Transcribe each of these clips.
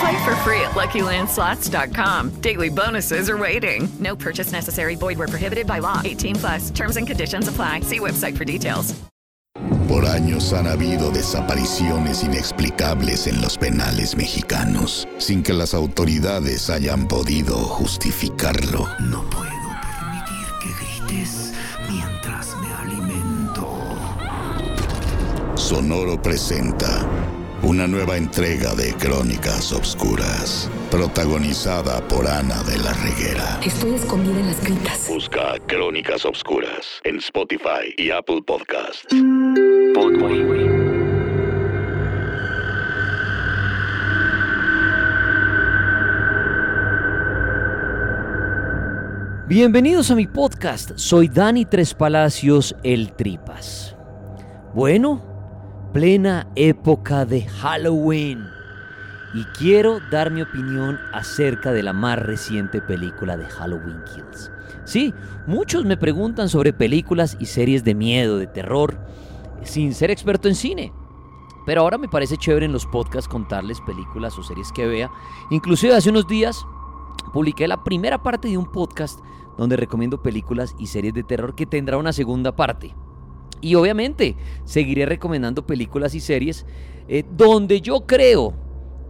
Play for free at LuckyLandSlots.com. Daily bonuses are waiting. No purchase necessary. Void where prohibited by law. 18 plus. Terms and conditions apply. See website for details. Por años han habido desapariciones inexplicables en los penales mexicanos, sin que las autoridades hayan podido justificarlo. No puedo permitir que grites mientras me alimento. Sonoro presenta una nueva entrega de Crónicas Obscuras, protagonizada por Ana de la Reguera. Estoy escondida en las gritas. Busca Crónicas Obscuras en Spotify y Apple Podcasts. Bienvenidos a mi podcast, soy Dani Tres Palacios, el Tripas. Bueno, plena época de Halloween y quiero dar mi opinión acerca de la más reciente película de Halloween Kills. Sí, muchos me preguntan sobre películas y series de miedo, de terror, sin ser experto en cine. Pero ahora me parece chévere en los podcasts contarles películas o series que vea. Inclusive hace unos días publiqué la primera parte de un podcast donde recomiendo películas y series de terror que tendrá una segunda parte. Y obviamente seguiré recomendando películas y series eh, donde yo creo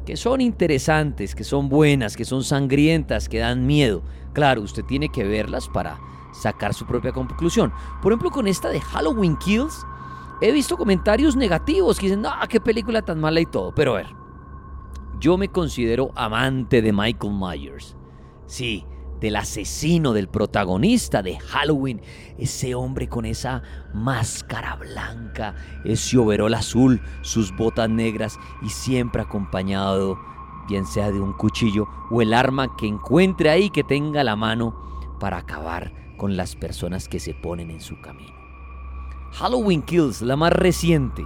que son interesantes, que son buenas, que son sangrientas, que dan miedo. Claro, usted tiene que verlas para sacar su propia conclusión. Por ejemplo, con esta de Halloween Kills, he visto comentarios negativos que dicen, no, qué película tan mala y todo. Pero a ver, yo me considero amante de Michael Myers. Sí, del asesino, del protagonista de Halloween, ese hombre con esa máscara blanca, ese overol azul, sus botas negras y siempre acompañado, bien sea de un cuchillo o el arma que encuentre ahí que tenga la mano para acabar con las personas que se ponen en su camino. Halloween Kills, la más reciente.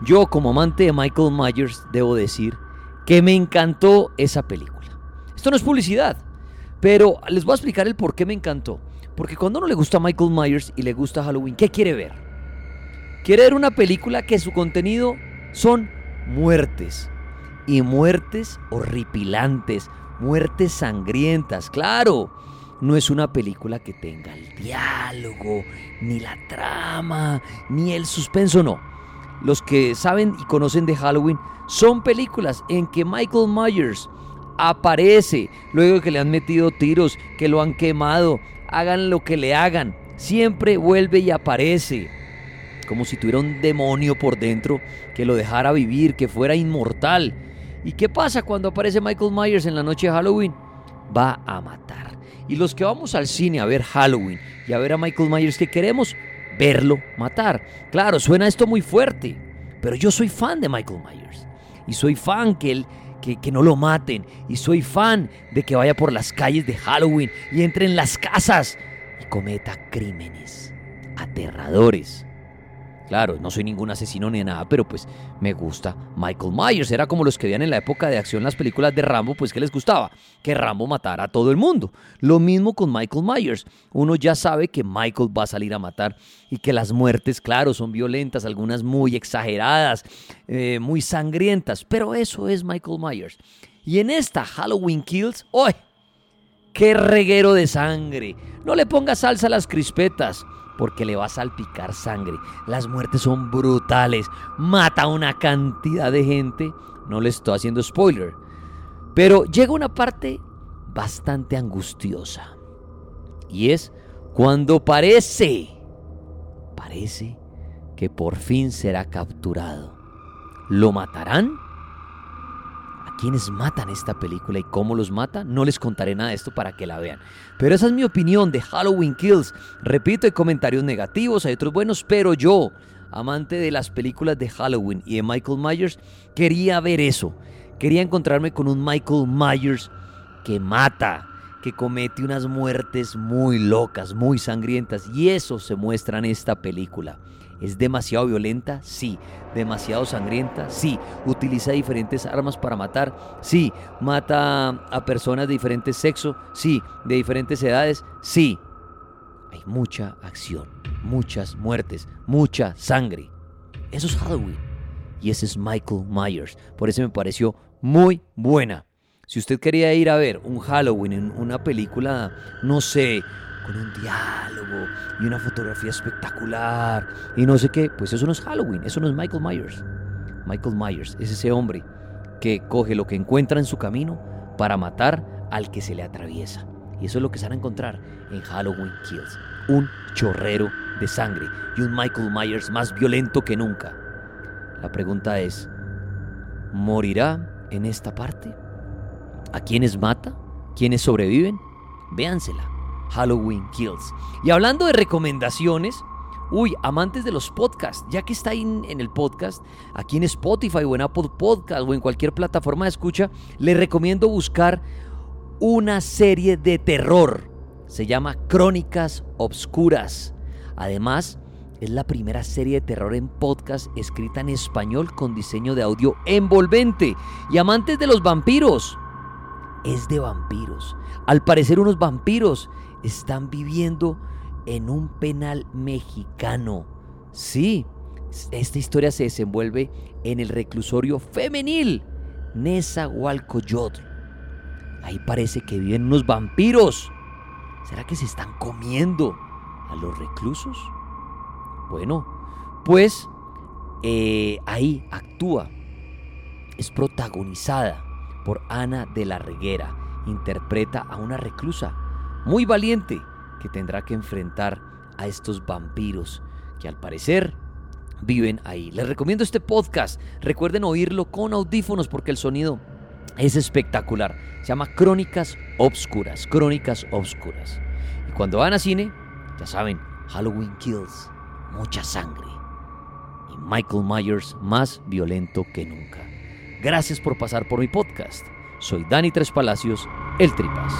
Yo como amante de Michael Myers debo decir que me encantó esa película. Esto no es publicidad. Pero les voy a explicar el por qué me encantó. Porque cuando uno le gusta Michael Myers y le gusta Halloween, ¿qué quiere ver? Quiere ver una película que su contenido son muertes. Y muertes horripilantes, muertes sangrientas, claro. No es una película que tenga el diálogo, ni la trama, ni el suspenso, no. Los que saben y conocen de Halloween son películas en que Michael Myers aparece luego que le han metido tiros, que lo han quemado, hagan lo que le hagan, siempre vuelve y aparece. Como si tuviera un demonio por dentro que lo dejara vivir, que fuera inmortal. ¿Y qué pasa cuando aparece Michael Myers en la noche de Halloween? Va a matar. Y los que vamos al cine a ver Halloween y a ver a Michael Myers, que queremos verlo matar. Claro, suena esto muy fuerte, pero yo soy fan de Michael Myers. Y soy fan que él que, no lo maten. Y soy fan de que vaya por las calles de Halloween y entre en las casas y cometa crímenes aterradores. Claro, no soy ningún asesino ni nada, pero pues me gusta Michael Myers. Era como los que veían en la época de acción las películas de Rambo, pues que les gustaba, que Rambo matara a todo el mundo. Lo mismo con Michael Myers. Uno ya sabe que Michael va a salir a matar y que las muertes, claro, son violentas, algunas muy exageradas, eh, muy sangrientas, pero eso es Michael Myers. Y en esta Halloween Kills, ¡ay! ¡Qué reguero de sangre! No le ponga salsa a las crispetas porque le va a salpicar sangre. Las muertes son brutales. Mata a una cantidad de gente. No le estoy haciendo spoiler. Pero llega una parte bastante angustiosa. Y es cuando parece, parece que por fin será capturado. ¿Lo matarán? ¿A quiénes matan esta película y cómo los mata? No les contaré nada de esto para que la vean. Pero esa es mi opinión de Halloween Kills. Repito, hay comentarios negativos, hay otros buenos, pero yo, amante de las películas de Halloween y de Michael Myers, quería ver eso. Quería encontrarme con un Michael Myers que mata, que comete unas muertes muy locas, muy sangrientas. Y eso se muestra en esta película. ¿Es demasiado violenta? Sí. ¿Demasiado sangrienta? Sí. ¿Utiliza diferentes armas para matar? Sí. ¿Mata a personas de diferentes sexos? Sí. ¿De diferentes edades? Sí. Hay mucha acción, muchas muertes, mucha sangre. Eso es Halloween. Y ese es Michael Myers. Por eso me pareció muy buena. Si usted quería ir a ver un Halloween en una película, no sé, con un diálogo y una fotografía espectacular y no sé qué, pues eso no es Halloween, eso no es Michael Myers. Michael Myers es ese hombre que coge lo que encuentra en su camino para matar al que se le atraviesa. Y eso es lo que se van a encontrar en Halloween Kills. Un chorrero de sangre y un Michael Myers más violento que nunca. La pregunta es, ¿morirá en esta parte? ¿A quiénes mata? ¿Quiénes sobreviven? Véansela. Halloween Kills. Y hablando de recomendaciones, uy, amantes de los podcasts, ya que está ahí en, el podcast, aquí en Spotify o en Apple Podcast o en cualquier plataforma de escucha, le recomiendo buscar una serie de terror. Se llama Crónicas Obscuras. Además, es la primera serie de terror en podcast escrita en español con diseño de audio envolvente. Y amantes de los vampiros, es de vampiros. Al parecer unos vampiros están viviendo en un penal mexicano. Sí, esta historia se desenvuelve en el reclusorio femenil Nezahualcóyotl. Ahí parece que viven unos vampiros. ¿Será que se están comiendo a los reclusos? Bueno, pues eh, ahí actúa. Es protagonizada por Ana de la Reguera. Interpreta a una reclusa muy valiente que tendrá que enfrentar a estos vampiros que al parecer viven ahí. Les recomiendo este podcast. Recuerden oírlo con audífonos porque el sonido es espectacular. Se llama Crónicas Obscuras. Crónicas Obscuras. Y cuando van a cine, ya saben, Halloween Kills. Mucha sangre. Y Michael Myers más violento que nunca. Gracias por pasar por mi podcast. Soy Dani Tres Palacios, El Tripas.